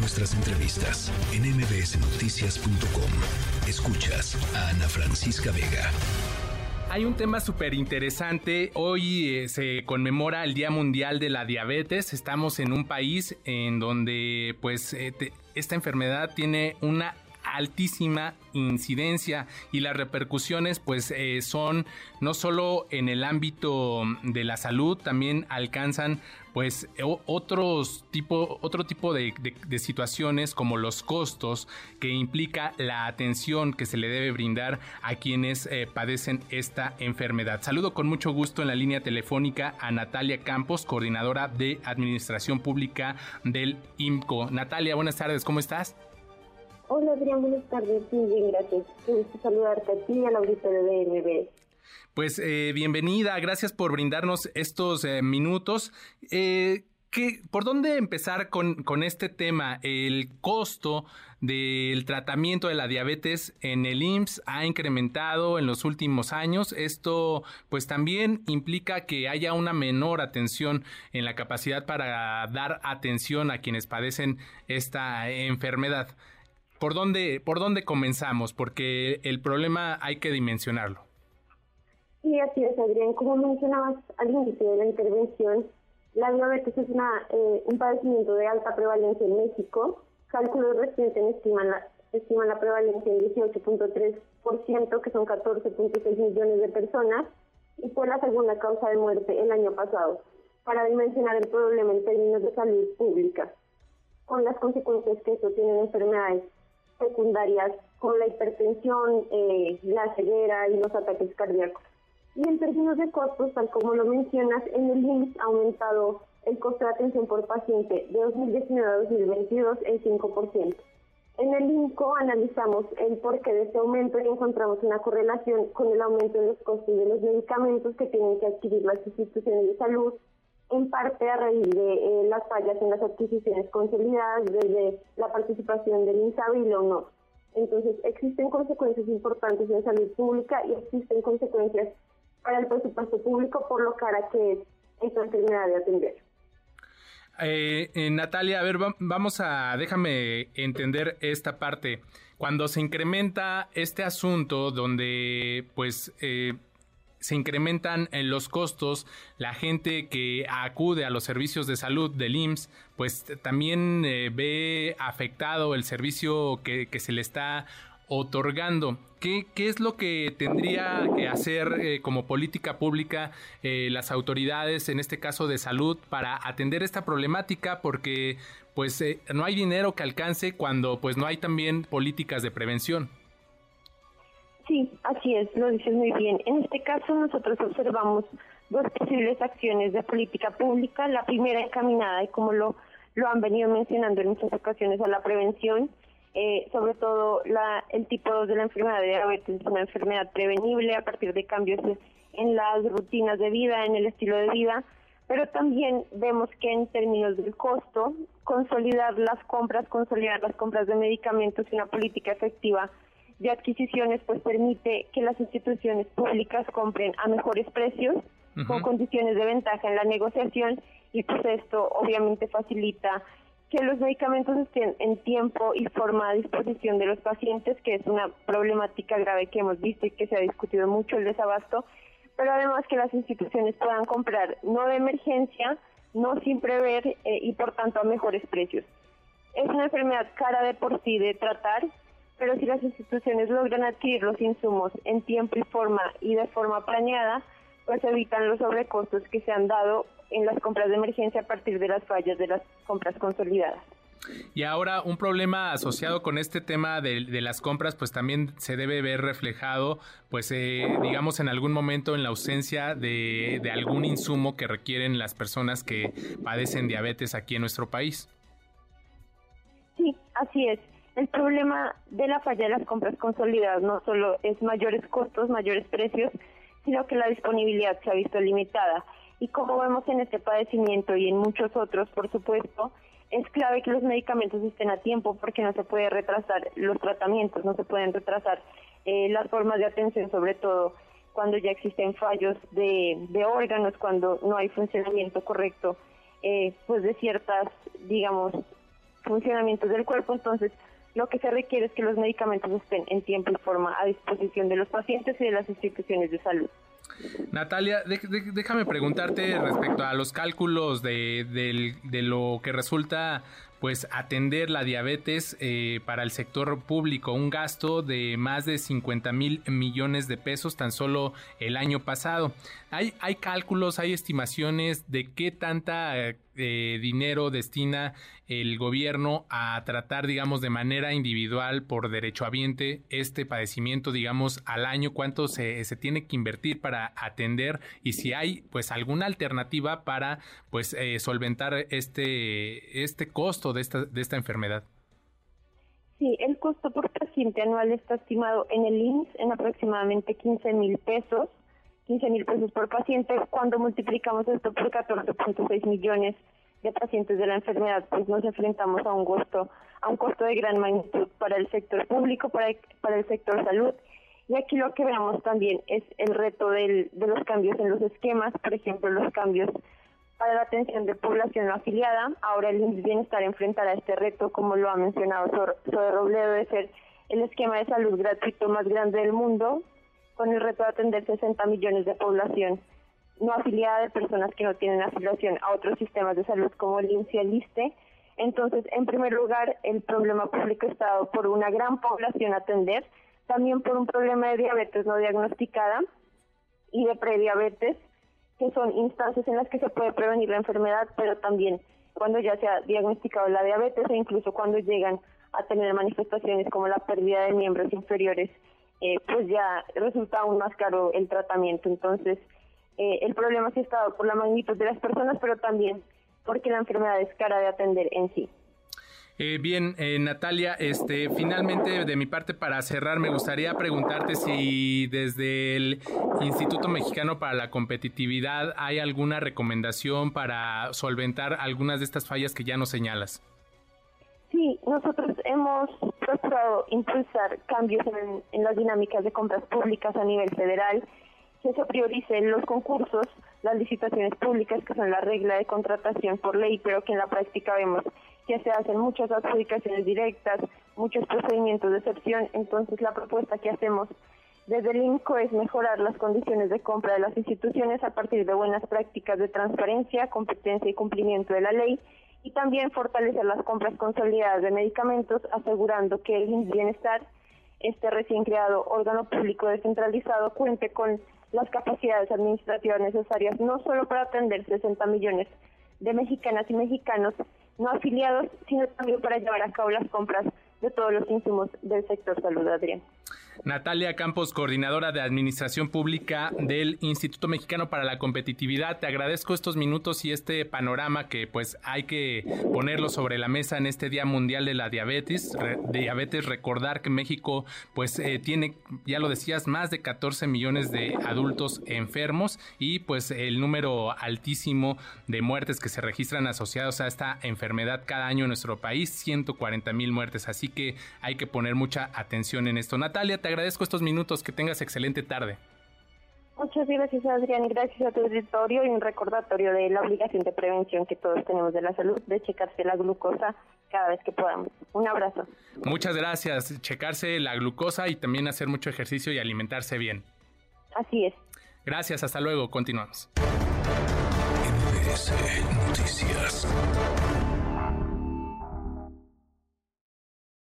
nuestras entrevistas en mbsnoticias.com. Escuchas a Ana Francisca Vega. Hay un tema súper interesante. Hoy eh, se conmemora el Día Mundial de la Diabetes. Estamos en un país en donde pues eh, esta enfermedad tiene una altísima incidencia y las repercusiones pues eh, son no solo en el ámbito de la salud, también alcanzan pues otros tipo, otro tipo de, situaciones como los costos que implica la atención que se le debe brindar a quienes eh, padecen esta enfermedad. Saludo con mucho gusto en la línea telefónica a Natalia Campos, coordinadora de Administración Pública del IMCO. Natalia, buenas tardes, ¿cómo estás? Hola Adrián, buenas tardes. Muy bien, gracias. Quiero saludarte a ti y al auditorio de DNB. Pues eh, bienvenida, gracias por brindarnos estos eh, minutos. Eh, ¿qué, ¿Por dónde empezar con, con este tema? El costo del tratamiento de la diabetes en el IMSS ha incrementado en los últimos años. Esto pues también implica que haya una menor atención en la capacidad para dar atención a quienes padecen esta enfermedad. ¿Por dónde, ¿Por dónde comenzamos? Porque el problema hay que dimensionarlo. Sí, así es, Adrián. Como mencionabas al inicio de la intervención, la diabetes es una, eh, un padecimiento de alta prevalencia en México. Cálculos recientes estiman la, estiman la prevalencia en 18.3%, que son 14.6 millones de personas, y fue la segunda causa de muerte el año pasado, para dimensionar el problema en términos de salud pública, con las consecuencias que esto tiene en enfermedades secundarias como la hipertensión, eh, la ceguera y los ataques cardíacos. Y en términos de costos, tal como lo mencionas, en el IMSS ha aumentado el costo de atención por paciente de 2019 a 2022 en 5%. En el INCO analizamos el porqué de este aumento y encontramos una correlación con el aumento de los costos de los medicamentos que tienen que adquirir las instituciones de salud en parte a raíz de eh, las fallas en las adquisiciones consolidadas desde la participación del INSABI y la UNOR. Entonces, existen consecuencias importantes en salud pública y existen consecuencias para el presupuesto público por lo cara que es esta enfermedad de atender. Eh, eh, Natalia, a ver, vamos a, déjame entender esta parte. Cuando se incrementa este asunto donde, pues, eh, se incrementan en los costos, la gente que acude a los servicios de salud del IMSS, pues también eh, ve afectado el servicio que, se le está otorgando. ¿Qué, ¿Qué, es lo que tendría que hacer eh, como política pública eh, las autoridades, en este caso de salud, para atender esta problemática? Porque pues no hay dinero que alcance cuando pues no hay también políticas de prevención. Sí, así es, lo dices muy bien. En este caso nosotros observamos dos posibles acciones de política pública. La primera encaminada, y como lo, lo han venido mencionando en muchas ocasiones, a la prevención. Eh, sobre todo la, el tipo 2 de la enfermedad de diabetes es una enfermedad prevenible a partir de cambios en las rutinas de vida, en el estilo de vida, pero también vemos que en términos del costo, consolidar las compras, consolidar las compras de medicamentos y una política efectiva de adquisiciones pues permite que las instituciones públicas compren a mejores precios con condiciones de ventaja en la negociación y pues esto obviamente facilita que los medicamentos estén en tiempo y forma a disposición de los pacientes, que es una problemática grave que hemos visto y que se ha discutido mucho el desabasto, pero además que las instituciones puedan comprar no de emergencia, no sin prever eh, y por tanto a mejores precios. Es una enfermedad cara de por sí de tratar, pero si las instituciones logran adquirir los insumos en tiempo y forma y de forma planeada, pues evitan los sobrecostos que se han dado en las compras de emergencia a partir de las fallas de las compras consolidadas. Y ahora un problema asociado con este tema de, las compras, pues también se debe ver reflejado, pues eh, digamos en algún momento en la ausencia de, de algún insumo que requieren las personas que padecen diabetes aquí en nuestro país. Sí, así es. El problema de la falla de las compras consolidadas no solo es mayores costos, mayores precios, sino que la disponibilidad se ha visto limitada. Y como vemos en este padecimiento y en muchos otros, por supuesto, es clave que los medicamentos estén a tiempo porque no se puede retrasar los tratamientos, no se pueden retrasar eh, las formas de atención, sobre todo cuando ya existen fallos de, órganos, cuando no hay funcionamiento correcto, eh, pues de ciertas, digamos, funcionamientos del cuerpo, entonces lo que se requiere es que los medicamentos estén en tiempo y forma a disposición de los pacientes y de las instituciones de salud. Natalia, déjame preguntarte respecto a los cálculos de, de, lo que resulta pues atender la diabetes eh, para el sector público, un gasto de más de 50 mil millones de pesos tan solo el año pasado. Hay, hay cálculos, hay estimaciones de qué tanta eh, dinero destina el gobierno a tratar, digamos, de manera individual por derechohabiente este padecimiento, digamos, al año, cuánto se, se tiene que invertir para atender y si hay pues alguna alternativa para pues eh, solventar este, este costo de esta, de esta enfermedad? Sí, el costo por paciente anual está estimado en el INS en aproximadamente 15 mil pesos, 15 mil pesos por paciente. Cuando multiplicamos esto por 14.6 millones de pacientes de la enfermedad, pues nos enfrentamos a un costo, a un costo de gran magnitud para el sector público, para el, para el sector salud. Y aquí lo que vemos también es el reto del, de los cambios en los esquemas, por ejemplo, los cambios para la atención de población no afiliada. Ahora el Bienestar enfrentará este reto, como lo ha mencionado Zoe Robledo, de ser el esquema de salud gratuito más grande del mundo, con el reto de atender 60 millones de población no afiliada de personas que no tienen afiliación a otros sistemas de salud como el ISTE. Entonces, en primer lugar, el problema público está dado por una gran población a atender, también por un problema de diabetes no diagnosticada y de prediabetes, que son instancias en las que se puede prevenir la enfermedad, pero también cuando ya se ha diagnosticado la diabetes e incluso cuando llegan a tener manifestaciones como la pérdida de miembros inferiores, eh, pues ya resulta aún más caro el tratamiento. Entonces, eh, el problema sí estado por la magnitud de las personas, pero también porque la enfermedad es cara de atender en sí. Eh, bien, eh, Natalia, este, finalmente de mi parte para cerrar me gustaría preguntarte si desde el Instituto Mexicano para la Competitividad hay alguna recomendación para solventar algunas de estas fallas que ya nos señalas. Sí, nosotros hemos procurado impulsar cambios en, en las dinámicas de compras públicas a nivel federal, que se prioricen los concursos, las licitaciones públicas, que son la regla de contratación por ley, pero que en la práctica vemos que se hacen muchas adjudicaciones directas, muchos procedimientos de excepción, entonces la propuesta que hacemos desde el INCO es mejorar las condiciones de compra de las instituciones a partir de buenas prácticas de transparencia, competencia y cumplimiento de la ley y también fortalecer las compras consolidadas de medicamentos, asegurando que el bienestar, este recién creado órgano público descentralizado, cuente con las capacidades administrativas necesarias no solo para atender 60 millones de mexicanas y mexicanos, no afiliados, sino también para llevar a cabo las compras de todos los insumos del sector salud, Adrián. Natalia Campos, coordinadora de Administración Pública del Instituto Mexicano para la Competitividad. Te agradezco estos minutos y este panorama que pues hay que ponerlo sobre la mesa en este Día Mundial de la Diabetes. diabetes, recordar que México pues eh, tiene, ya lo decías, más de 14 millones de adultos enfermos y pues el número altísimo de muertes que se registran asociados a esta enfermedad cada año en nuestro país, 140 mil muertes. Así que hay que poner mucha atención en esto. Natalia, te agradezco estos minutos, que tengas excelente tarde. Muchas gracias, Adrián. Gracias a tu auditorio y un recordatorio de la obligación de prevención que todos tenemos de la salud, de checarse la glucosa cada vez que podamos. Un abrazo. Muchas gracias. Checarse la glucosa y también hacer mucho ejercicio y alimentarse bien. Así es. Gracias. Hasta luego. Continuamos. Noticias.